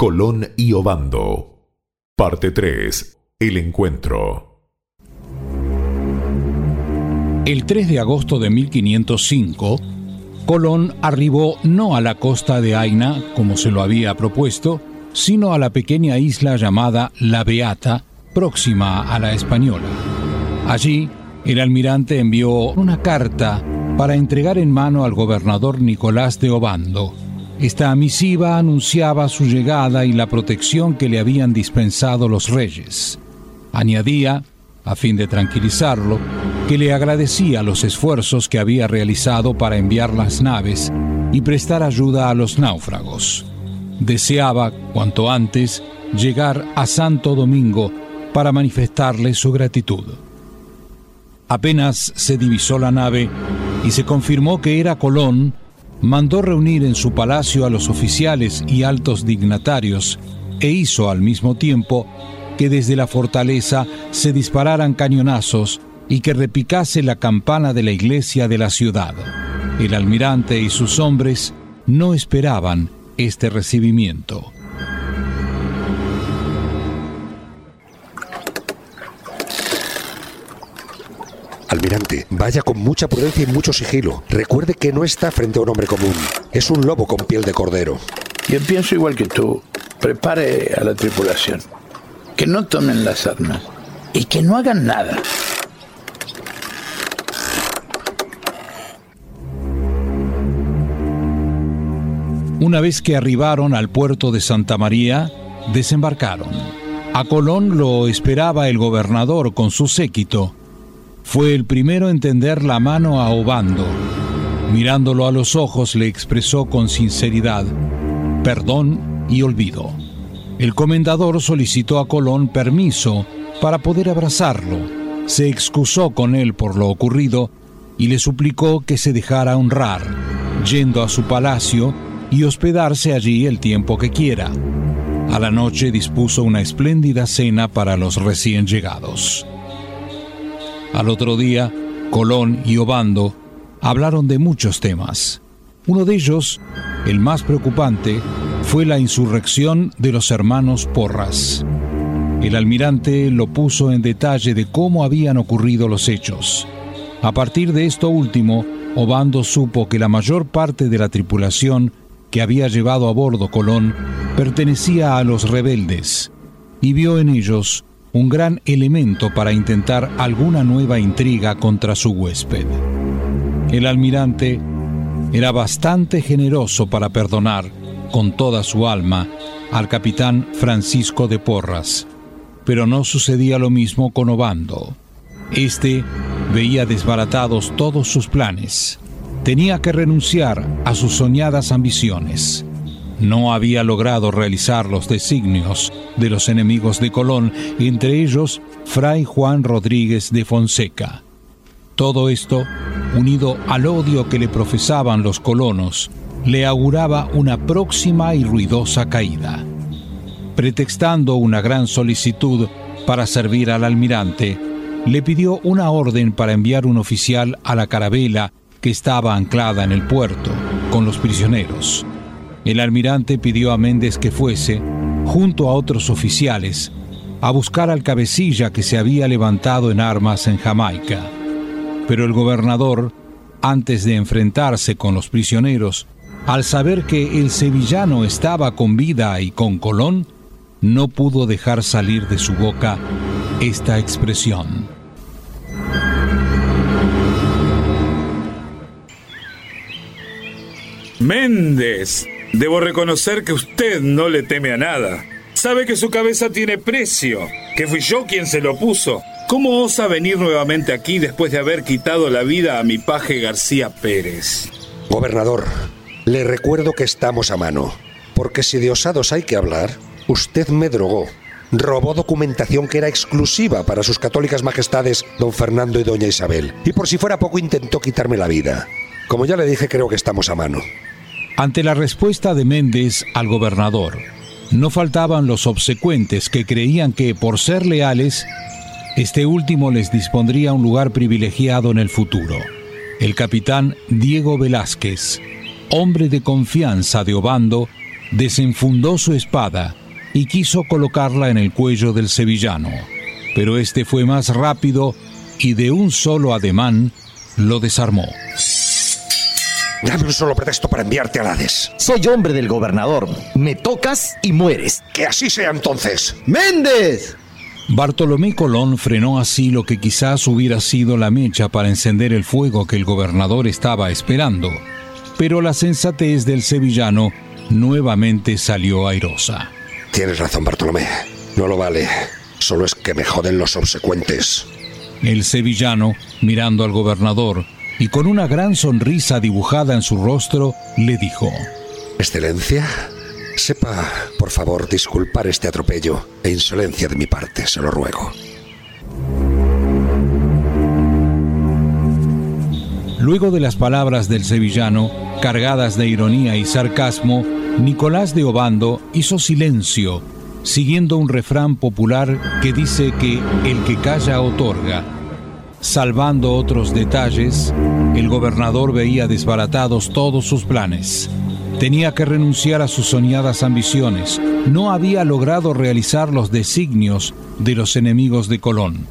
Colón y Obando. Parte 3. El encuentro. El 3 de agosto de 1505, Colón arribó no a la costa de Aina, como se lo había propuesto, sino a la pequeña isla llamada La Beata, próxima a la Española. Allí, el almirante envió una carta para entregar en mano al gobernador Nicolás de Obando, esta misiva anunciaba su llegada y la protección que le habían dispensado los reyes. Añadía, a fin de tranquilizarlo, que le agradecía los esfuerzos que había realizado para enviar las naves y prestar ayuda a los náufragos. Deseaba, cuanto antes, llegar a Santo Domingo para manifestarle su gratitud. Apenas se divisó la nave y se confirmó que era Colón, mandó reunir en su palacio a los oficiales y altos dignatarios e hizo al mismo tiempo que desde la fortaleza se dispararan cañonazos y que repicase la campana de la iglesia de la ciudad. El almirante y sus hombres no esperaban este recibimiento. Vaya con mucha prudencia y mucho sigilo. Recuerde que no está frente a un hombre común. Es un lobo con piel de cordero. Yo pienso igual que tú. Prepare a la tripulación. Que no tomen las armas. Y que no hagan nada. Una vez que arribaron al puerto de Santa María, desembarcaron. A Colón lo esperaba el gobernador con su séquito fue el primero en tender la mano a Obando. Mirándolo a los ojos le expresó con sinceridad perdón y olvido. El comendador solicitó a Colón permiso para poder abrazarlo. Se excusó con él por lo ocurrido y le suplicó que se dejara honrar, yendo a su palacio y hospedarse allí el tiempo que quiera. A la noche dispuso una espléndida cena para los recién llegados. Al otro día, Colón y Obando hablaron de muchos temas. Uno de ellos, el más preocupante, fue la insurrección de los hermanos Porras. El almirante lo puso en detalle de cómo habían ocurrido los hechos. A partir de esto último, Obando supo que la mayor parte de la tripulación que había llevado a bordo Colón pertenecía a los rebeldes y vio en ellos un gran elemento para intentar alguna nueva intriga contra su huésped. El almirante era bastante generoso para perdonar con toda su alma al capitán Francisco de Porras, pero no sucedía lo mismo con Obando. Este veía desbaratados todos sus planes. Tenía que renunciar a sus soñadas ambiciones no había logrado realizar los designios de los enemigos de Colón, entre ellos Fray Juan Rodríguez de Fonseca. Todo esto, unido al odio que le profesaban los colonos, le auguraba una próxima y ruidosa caída. Pretextando una gran solicitud para servir al almirante, le pidió una orden para enviar un oficial a la carabela que estaba anclada en el puerto con los prisioneros. El almirante pidió a Méndez que fuese, junto a otros oficiales, a buscar al cabecilla que se había levantado en armas en Jamaica. Pero el gobernador, antes de enfrentarse con los prisioneros, al saber que el sevillano estaba con vida y con Colón, no pudo dejar salir de su boca esta expresión. Méndez, Debo reconocer que usted no le teme a nada. Sabe que su cabeza tiene precio, que fui yo quien se lo puso. ¿Cómo osa venir nuevamente aquí después de haber quitado la vida a mi paje García Pérez? Gobernador, le recuerdo que estamos a mano, porque si de osados hay que hablar, usted me drogó. Robó documentación que era exclusiva para sus católicas majestades don Fernando y doña Isabel, y por si fuera poco intentó quitarme la vida. Como ya le dije, creo que estamos a mano. Ante la respuesta de Méndez al gobernador, no faltaban los obsecuentes que creían que, por ser leales, este último les dispondría un lugar privilegiado en el futuro. El capitán Diego Velázquez, hombre de confianza de Obando, desenfundó su espada y quiso colocarla en el cuello del sevillano, pero este fue más rápido y de un solo ademán lo desarmó. Dame un solo pretexto para enviarte a Hades. Soy hombre del gobernador. Me tocas y mueres. Que así sea entonces. ¡Méndez! Bartolomé Colón frenó así lo que quizás hubiera sido la mecha para encender el fuego que el gobernador estaba esperando, pero la sensatez del sevillano nuevamente salió airosa. Tienes razón, Bartolomé. No lo vale. Solo es que me joden los obsecuentes. El sevillano, mirando al gobernador y con una gran sonrisa dibujada en su rostro, le dijo, Excelencia, sepa, por favor, disculpar este atropello e insolencia de mi parte, se lo ruego. Luego de las palabras del sevillano, cargadas de ironía y sarcasmo, Nicolás de Obando hizo silencio, siguiendo un refrán popular que dice que el que calla otorga. Salvando otros detalles, el gobernador veía desbaratados todos sus planes. Tenía que renunciar a sus soñadas ambiciones. No había logrado realizar los designios de los enemigos de Colón.